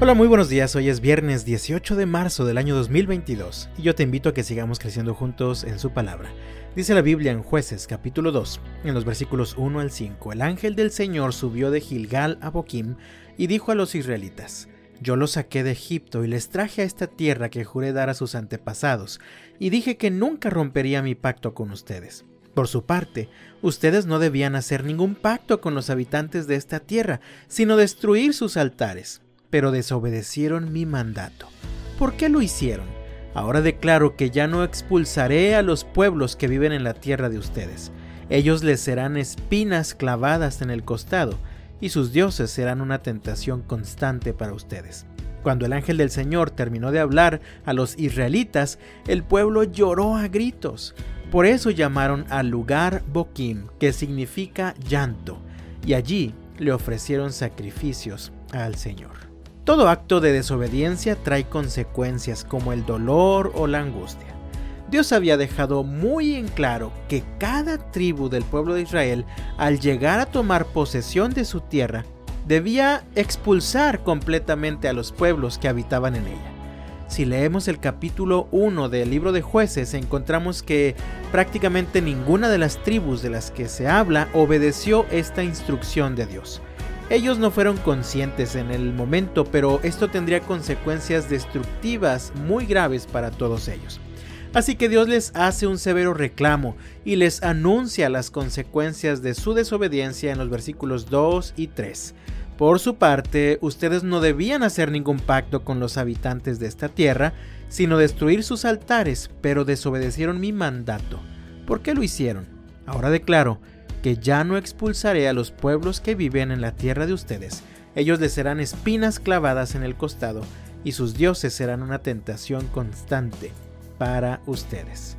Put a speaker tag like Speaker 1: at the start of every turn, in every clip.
Speaker 1: Hola, muy buenos días. Hoy es viernes 18 de marzo del año 2022 y yo te invito a que sigamos creciendo juntos en su palabra. Dice la Biblia en Jueces capítulo 2, en los versículos 1 al 5, el ángel del Señor subió de Gilgal a Boquim y dijo a los israelitas, yo los saqué de Egipto y les traje a esta tierra que juré dar a sus antepasados, y dije que nunca rompería mi pacto con ustedes. Por su parte, ustedes no debían hacer ningún pacto con los habitantes de esta tierra, sino destruir sus altares pero desobedecieron mi mandato. ¿Por qué lo hicieron? Ahora declaro que ya no expulsaré a los pueblos que viven en la tierra de ustedes. Ellos les serán espinas clavadas en el costado, y sus dioses serán una tentación constante para ustedes. Cuando el ángel del Señor terminó de hablar a los israelitas, el pueblo lloró a gritos. Por eso llamaron al lugar Boquim, que significa llanto, y allí le ofrecieron sacrificios al Señor. Todo acto de desobediencia trae consecuencias como el dolor o la angustia. Dios había dejado muy en claro que cada tribu del pueblo de Israel, al llegar a tomar posesión de su tierra, debía expulsar completamente a los pueblos que habitaban en ella. Si leemos el capítulo 1 del libro de jueces, encontramos que prácticamente ninguna de las tribus de las que se habla obedeció esta instrucción de Dios. Ellos no fueron conscientes en el momento, pero esto tendría consecuencias destructivas muy graves para todos ellos. Así que Dios les hace un severo reclamo y les anuncia las consecuencias de su desobediencia en los versículos 2 y 3. Por su parte, ustedes no debían hacer ningún pacto con los habitantes de esta tierra, sino destruir sus altares, pero desobedecieron mi mandato. ¿Por qué lo hicieron? Ahora declaro, que ya no expulsaré a los pueblos que viven en la tierra de ustedes. Ellos les serán espinas clavadas en el costado, y sus dioses serán una tentación constante para ustedes.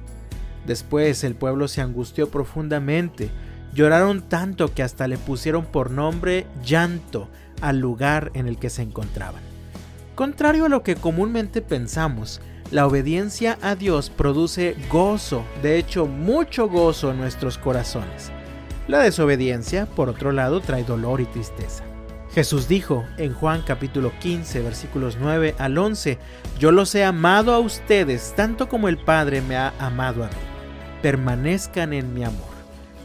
Speaker 1: Después el pueblo se angustió profundamente, lloraron tanto que hasta le pusieron por nombre llanto al lugar en el que se encontraban. Contrario a lo que comúnmente pensamos, la obediencia a Dios produce gozo, de hecho mucho gozo en nuestros corazones. La desobediencia, por otro lado, trae dolor y tristeza. Jesús dijo en Juan capítulo 15 versículos 9 al 11, Yo los he amado a ustedes tanto como el Padre me ha amado a mí. Permanezcan en mi amor.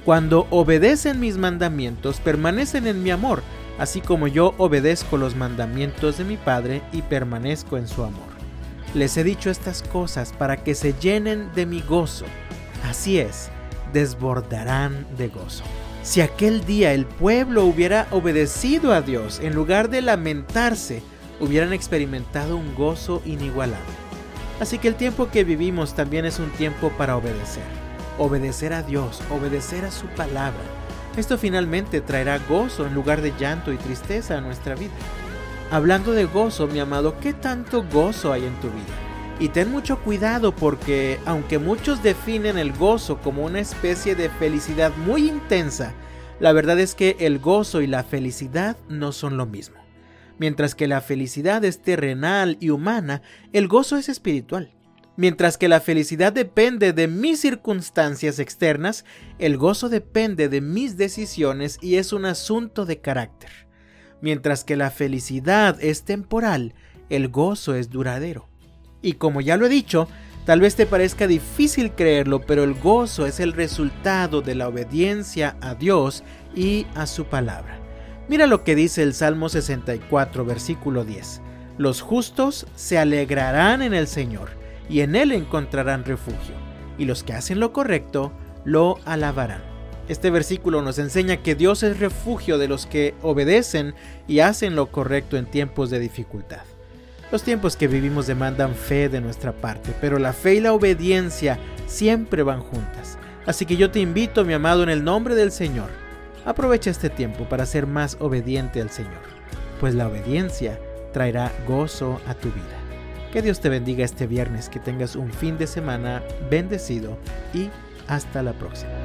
Speaker 1: Cuando obedecen mis mandamientos, permanecen en mi amor, así como yo obedezco los mandamientos de mi Padre y permanezco en su amor. Les he dicho estas cosas para que se llenen de mi gozo. Así es, desbordarán de gozo. Si aquel día el pueblo hubiera obedecido a Dios, en lugar de lamentarse, hubieran experimentado un gozo inigualable. Así que el tiempo que vivimos también es un tiempo para obedecer. Obedecer a Dios, obedecer a su palabra. Esto finalmente traerá gozo en lugar de llanto y tristeza a nuestra vida. Hablando de gozo, mi amado, ¿qué tanto gozo hay en tu vida? Y ten mucho cuidado porque aunque muchos definen el gozo como una especie de felicidad muy intensa, la verdad es que el gozo y la felicidad no son lo mismo. Mientras que la felicidad es terrenal y humana, el gozo es espiritual. Mientras que la felicidad depende de mis circunstancias externas, el gozo depende de mis decisiones y es un asunto de carácter. Mientras que la felicidad es temporal, el gozo es duradero. Y como ya lo he dicho, tal vez te parezca difícil creerlo, pero el gozo es el resultado de la obediencia a Dios y a su palabra. Mira lo que dice el Salmo 64, versículo 10. Los justos se alegrarán en el Señor, y en Él encontrarán refugio, y los que hacen lo correcto lo alabarán. Este versículo nos enseña que Dios es refugio de los que obedecen y hacen lo correcto en tiempos de dificultad. Los tiempos que vivimos demandan fe de nuestra parte, pero la fe y la obediencia siempre van juntas. Así que yo te invito, mi amado, en el nombre del Señor, aprovecha este tiempo para ser más obediente al Señor, pues la obediencia traerá gozo a tu vida. Que Dios te bendiga este viernes, que tengas un fin de semana bendecido y hasta la próxima.